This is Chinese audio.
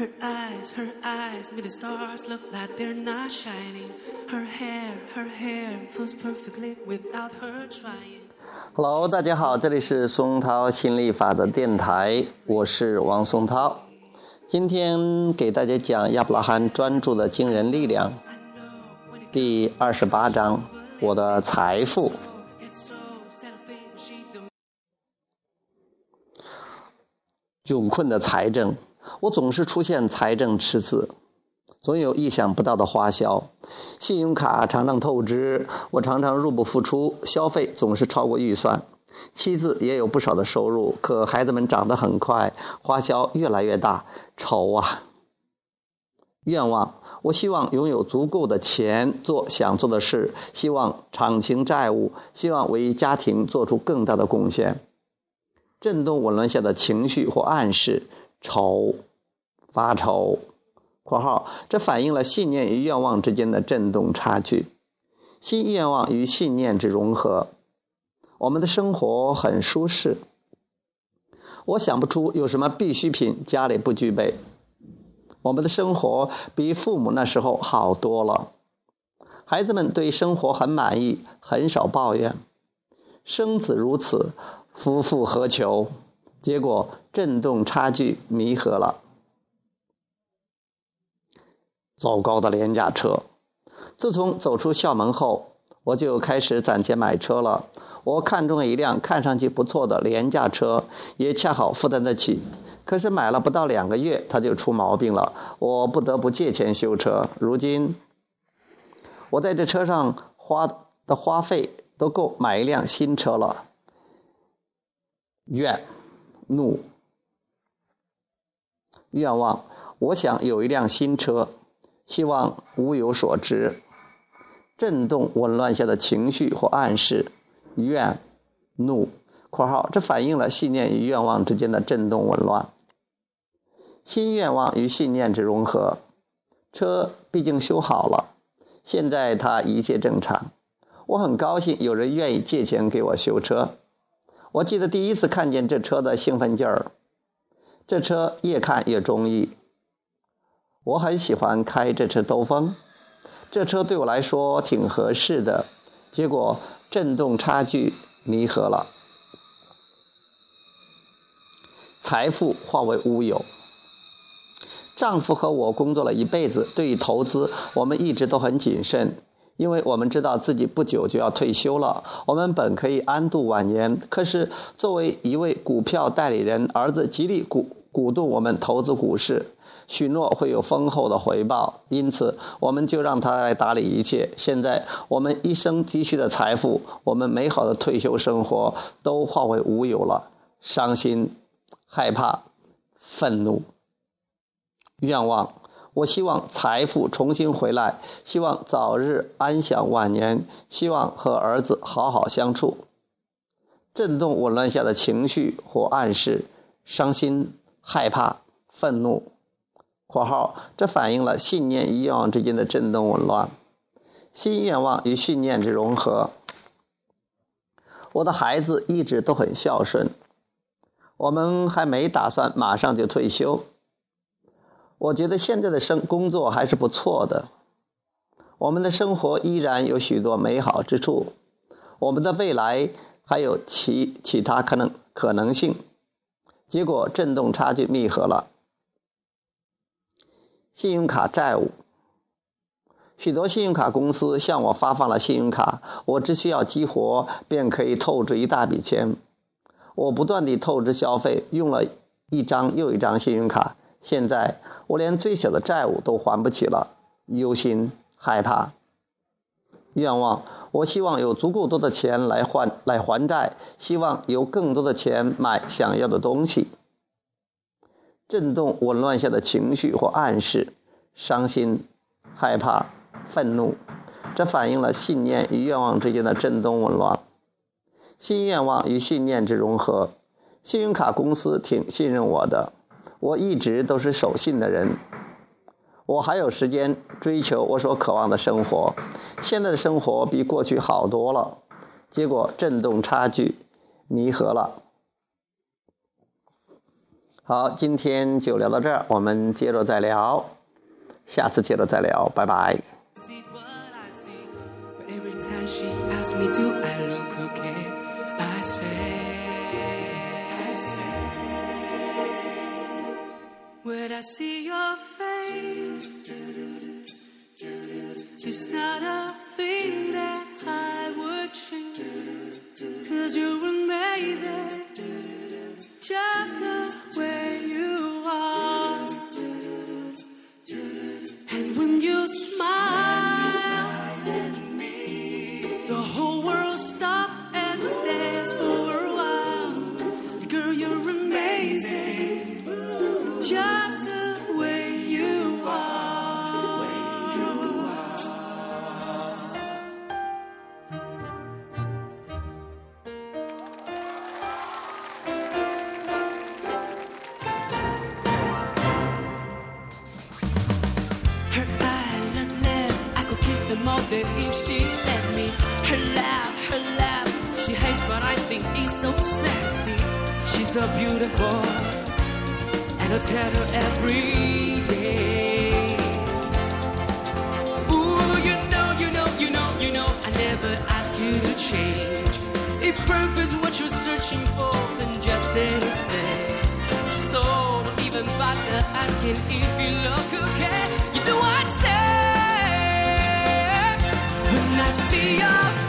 Her eyes, her eyes, made the stars look like they're not shining. Her hair, her hair flows perfectly without her trying. Hello，大家好，这里是松涛心理法则电台，我是王松涛。今天给大家讲亚伯拉罕专注的惊人力量第二十八章，我的财富。窘困的财政，我总是出现财政赤字，总有意想不到的花销，信用卡常常透支，我常常入不敷出，消费总是超过预算。妻子也有不少的收入，可孩子们长得很快，花销越来越大，愁啊！愿望，我希望拥有足够的钱做想做的事，希望偿清债务，希望为家庭做出更大的贡献。震动紊乱下的情绪或暗示，愁，发愁。（括号这反映了信念与愿望之间的震动差距，新愿望与信念之融合。我们的生活很舒适，我想不出有什么必需品家里不具备。我们的生活比父母那时候好多了，孩子们对生活很满意，很少抱怨。生子如此，夫复何求？结果震动差距弥合了。糟糕的廉价车，自从走出校门后，我就开始攒钱买车了。我看中了一辆看上去不错的廉价车，也恰好负担得起。可是买了不到两个月，它就出毛病了，我不得不借钱修车。如今，我在这车上花的花费都够买一辆新车了。怨、怒、愿望，我想有一辆新车，希望无有所值。震动紊乱下的情绪或暗示，怨、怒（括号这反映了信念与愿望之间的震动紊乱）。新愿望与信念之融合，车毕竟修好了，现在它一切正常。我很高兴有人愿意借钱给我修车。我记得第一次看见这车的兴奋劲儿，这车越看越中意。我很喜欢开这车兜风，这车对我来说挺合适的。结果震动差距弥合了，财富化为乌有。丈夫和我工作了一辈子，对于投资，我们一直都很谨慎，因为我们知道自己不久就要退休了。我们本可以安度晚年，可是作为一位股票代理人，儿子极力鼓鼓动我们投资股市，许诺会有丰厚的回报，因此我们就让他来打理一切。现在我们一生积蓄的财富，我们美好的退休生活都化为乌有了，伤心、害怕、愤怒。愿望，我希望财富重新回来，希望早日安享晚年，希望和儿子好好相处。震动紊乱下的情绪或暗示，伤心、害怕、愤怒。（括号这反映了信念与愿望之间的震动紊乱，新愿望与信念之融合。我的孩子一直都很孝顺，我们还没打算马上就退休。我觉得现在的生工作还是不错的，我们的生活依然有许多美好之处，我们的未来还有其其他可能可能性。结果震动差距密合了，信用卡债务，许多信用卡公司向我发放了信用卡，我只需要激活便可以透支一大笔钱。我不断地透支消费，用了一张又一张信用卡，现在。我连最小的债务都还不起了，忧心害怕。愿望，我希望有足够多的钱来还来还债，希望有更多的钱买想要的东西。震动紊乱下的情绪或暗示，伤心、害怕、愤怒，这反映了信念与愿望之间的震动紊乱。新愿望与信念之融合，信用卡公司挺信任我的。我一直都是守信的人，我还有时间追求我所渴望的生活。现在的生活比过去好多了，结果震动差距弥合了。好，今天就聊到这儿，我们接着再聊，下次接着再聊，拜拜。see what I see. Every time she asks me, do I look okay? I say, I say, when I see your face, it's not a if she let me. Her laugh, her laugh, she hates, but I think it's so sexy. She's so beautiful, and I tell her every day. Ooh, you know, you know, you know, you know, I never ask you to change. If perfect's what you're searching for, then just stay the. So don't even bother asking if you look okay. You know I when I see your